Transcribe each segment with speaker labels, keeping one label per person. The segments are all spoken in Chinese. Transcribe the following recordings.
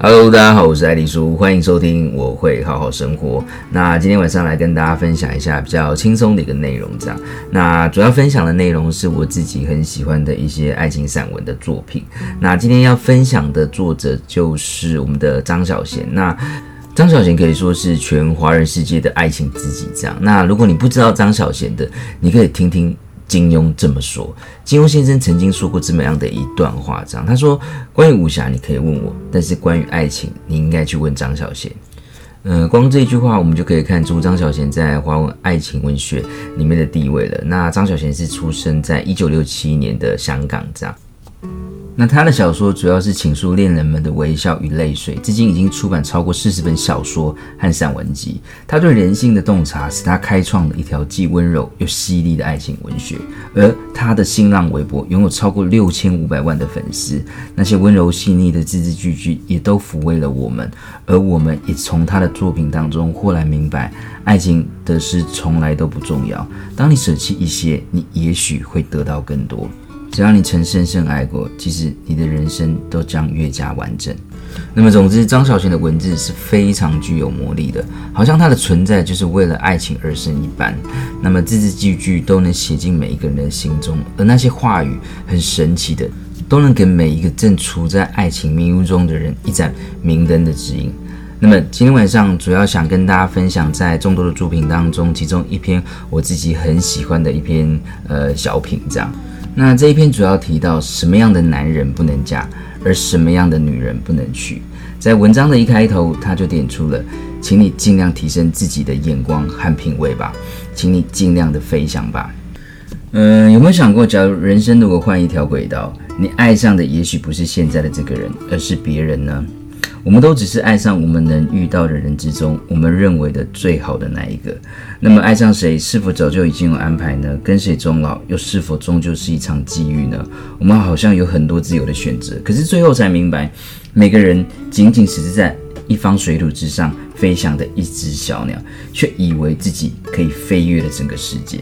Speaker 1: Hello，大家好，我是艾丽叔，欢迎收听我会好好生活。那今天晚上来跟大家分享一下比较轻松的一个内容，这样。那主要分享的内容是我自己很喜欢的一些爱情散文的作品。那今天要分享的作者就是我们的张小娴。那张小娴可以说是全华人世界的爱情知己，这样。那如果你不知道张小娴的，你可以听听。金庸这么说，金庸先生曾经说过这么样的一段话，这样他说：“关于武侠，你可以问我，但是关于爱情，你应该去问张小娴。”嗯，光这一句话，我们就可以看出张小娴在华文爱情文学里面的地位了。那张小娴是出生在一九六七年的香港，这样。那他的小说主要是倾诉恋人们的微笑与泪水，至今已经出版超过四十本小说和散文集。他对人性的洞察，使他开创了一条既温柔又犀利的爱情文学。而他的新浪微博拥有超过六千五百万的粉丝，那些温柔细腻的字字句句也都抚慰了我们。而我们也从他的作品当中豁然明白，爱情的事从来都不重要。当你舍弃一些，你也许会得到更多。只要你曾深深爱过，其实你的人生都将越加完整。那么，总之，张小娴的文字是非常具有魔力的，好像它的存在就是为了爱情而生一般。那么，字字句句都能写进每一个人的心中，而那些话语很神奇的，都能给每一个正处在爱情迷雾中的人一盏明灯的指引。那么，今天晚上主要想跟大家分享，在众多的作品当中，其中一篇我自己很喜欢的一篇呃小品，这样。那这一篇主要提到什么样的男人不能嫁，而什么样的女人不能娶。在文章的一开头，他就点出了，请你尽量提升自己的眼光和品味吧，请你尽量的飞翔吧。嗯，有没有想过，假如人生如果换一条轨道，你爱上的也许不是现在的这个人，而是别人呢？我们都只是爱上我们能遇到的人之中，我们认为的最好的那一个。那么，爱上谁是否早就已经有安排呢？跟谁终老又是否终究是一场际遇呢？我们好像有很多自由的选择，可是最后才明白，每个人仅仅只是在一方水土之上飞翔的一只小鸟，却以为自己可以飞越了整个世界。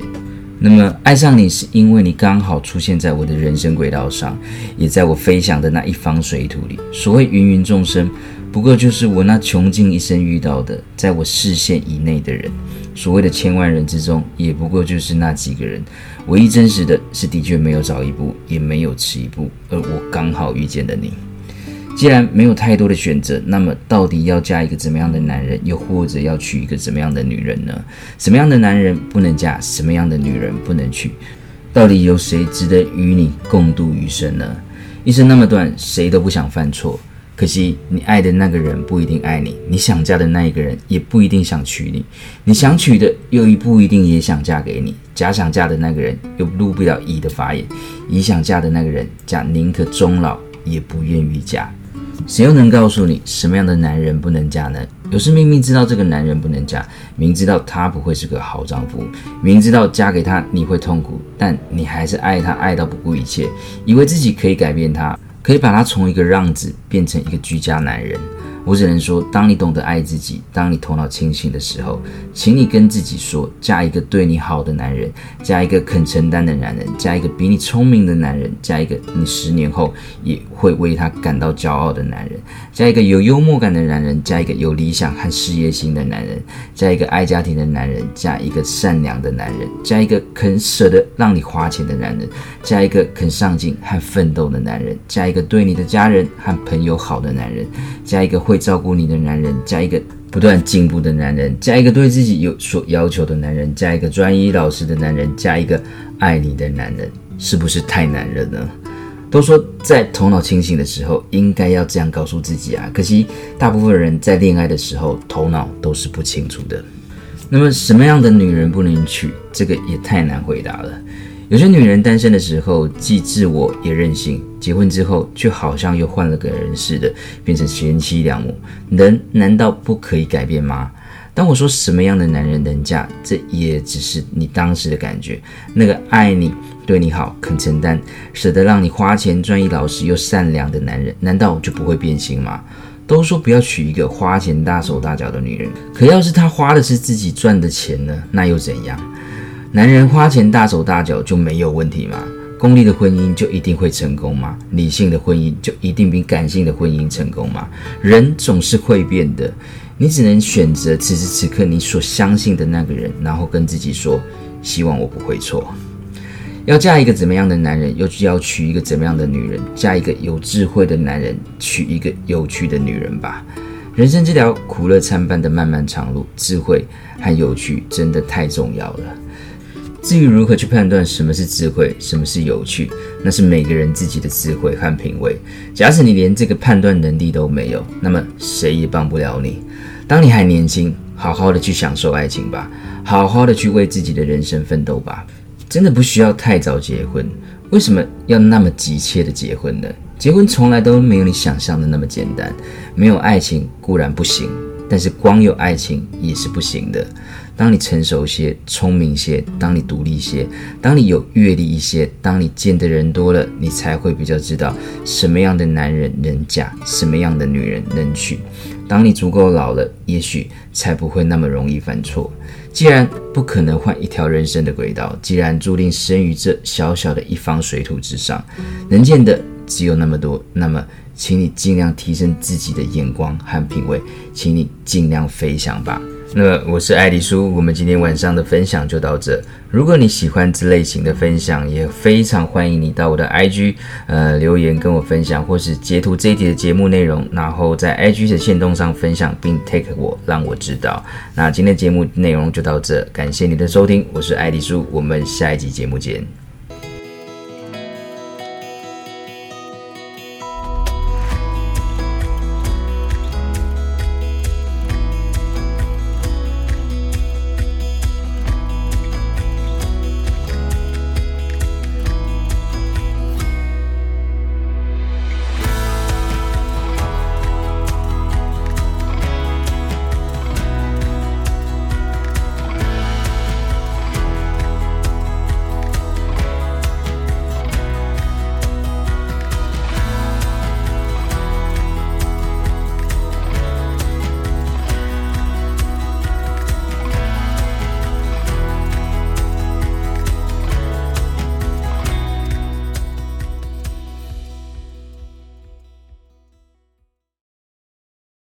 Speaker 1: 那么爱上你是因为你刚好出现在我的人生轨道上，也在我飞翔的那一方水土里。所谓芸芸众生，不过就是我那穷尽一生遇到的，在我视线以内的人。所谓的千万人之中，也不过就是那几个人。唯一真实的是，的确没有早一步，也没有迟一步，而我刚好遇见了你。既然没有太多的选择，那么到底要嫁一个怎么样的男人，又或者要娶一个怎么样的女人呢？什么样的男人不能嫁？什么样的女人不能娶？到底有谁值得与你共度余生呢？一生那么短，谁都不想犯错。可惜你爱的那个人不一定爱你，你想嫁的那一个人也不一定想娶你，你想娶的又不一定也想嫁给你。假想嫁的那个人又入不了乙的法眼，乙想嫁的那个人，甲宁可终老也不愿意嫁。谁又能告诉你什么样的男人不能嫁呢？有时明明知道这个男人不能嫁，明知道他不会是个好丈夫，明知道嫁给他你会痛苦，但你还是爱他爱到不顾一切，以为自己可以改变他，可以把他从一个让子变成一个居家男人。我只能说，当你懂得爱自己，当你头脑清醒的时候，请你跟自己说：嫁一个对你好的男人，嫁一个肯承担的男人，嫁一个比你聪明的男人，嫁一个你十年后也会为他感到骄傲的男人，嫁一个有幽默感的男人，嫁一个有理想和事业心的男人，嫁一个爱家庭的男人，嫁一个善良的男人，嫁一个肯舍得让你花钱的男人，嫁一个肯上进和奋斗的男人，嫁一个对你的家人和朋友好的男人，嫁一个会。照顾你的男人，加一个不断进步的男人，加一个对自己有所要求的男人，加一个专一老实的男人，加一个爱你的男人，是不是太难了呢？都说在头脑清醒的时候应该要这样告诉自己啊，可惜大部分人在恋爱的时候头脑都是不清楚的。那么什么样的女人不能娶？这个也太难回答了。有些女人单身的时候既自我也任性，结婚之后却好像又换了个人似的，变成贤妻良母。人难道不可以改变吗？当我说什么样的男人能嫁，这也只是你当时的感觉。那个爱你、对你好、肯承担、舍得让你花钱、专一老实又善良的男人，难道就不会变心吗？都说不要娶一个花钱大手大脚的女人，可要是她花的是自己赚的钱呢？那又怎样？男人花钱大手大脚就没有问题吗？功利的婚姻就一定会成功吗？理性的婚姻就一定比感性的婚姻成功吗？人总是会变的，你只能选择此时此刻你所相信的那个人，然后跟自己说：希望我不会错。要嫁一个怎么样的男人，又要娶一个怎么样的女人？嫁一个有智慧的男人，娶一个有趣的女人吧。人生这条苦乐参半的漫漫长路，智慧和有趣真的太重要了。至于如何去判断什么是智慧，什么是有趣，那是每个人自己的智慧和品味。假使你连这个判断能力都没有，那么谁也帮不了你。当你还年轻，好好的去享受爱情吧，好好的去为自己的人生奋斗吧。真的不需要太早结婚，为什么要那么急切的结婚呢？结婚从来都没有你想象的那么简单。没有爱情固然不行，但是光有爱情也是不行的。当你成熟些、聪明些，当你独立些，当你有阅历一些，当你见的人多了，你才会比较知道什么样的男人能嫁，什么样的女人能娶。当你足够老了，也许才不会那么容易犯错。既然不可能换一条人生的轨道，既然注定生于这小小的一方水土之上，能见的只有那么多，那么，请你尽量提升自己的眼光和品味，请你尽量飞翔吧。那我是艾迪苏，我们今天晚上的分享就到这。如果你喜欢这类型的分享，也非常欢迎你到我的 IG 呃留言跟我分享，或是截图这一集的节目内容，然后在 IG 的线动上分享，并 take 我让我知道。那今天节目内容就到这，感谢你的收听，我是艾迪苏，我们下一集节目见。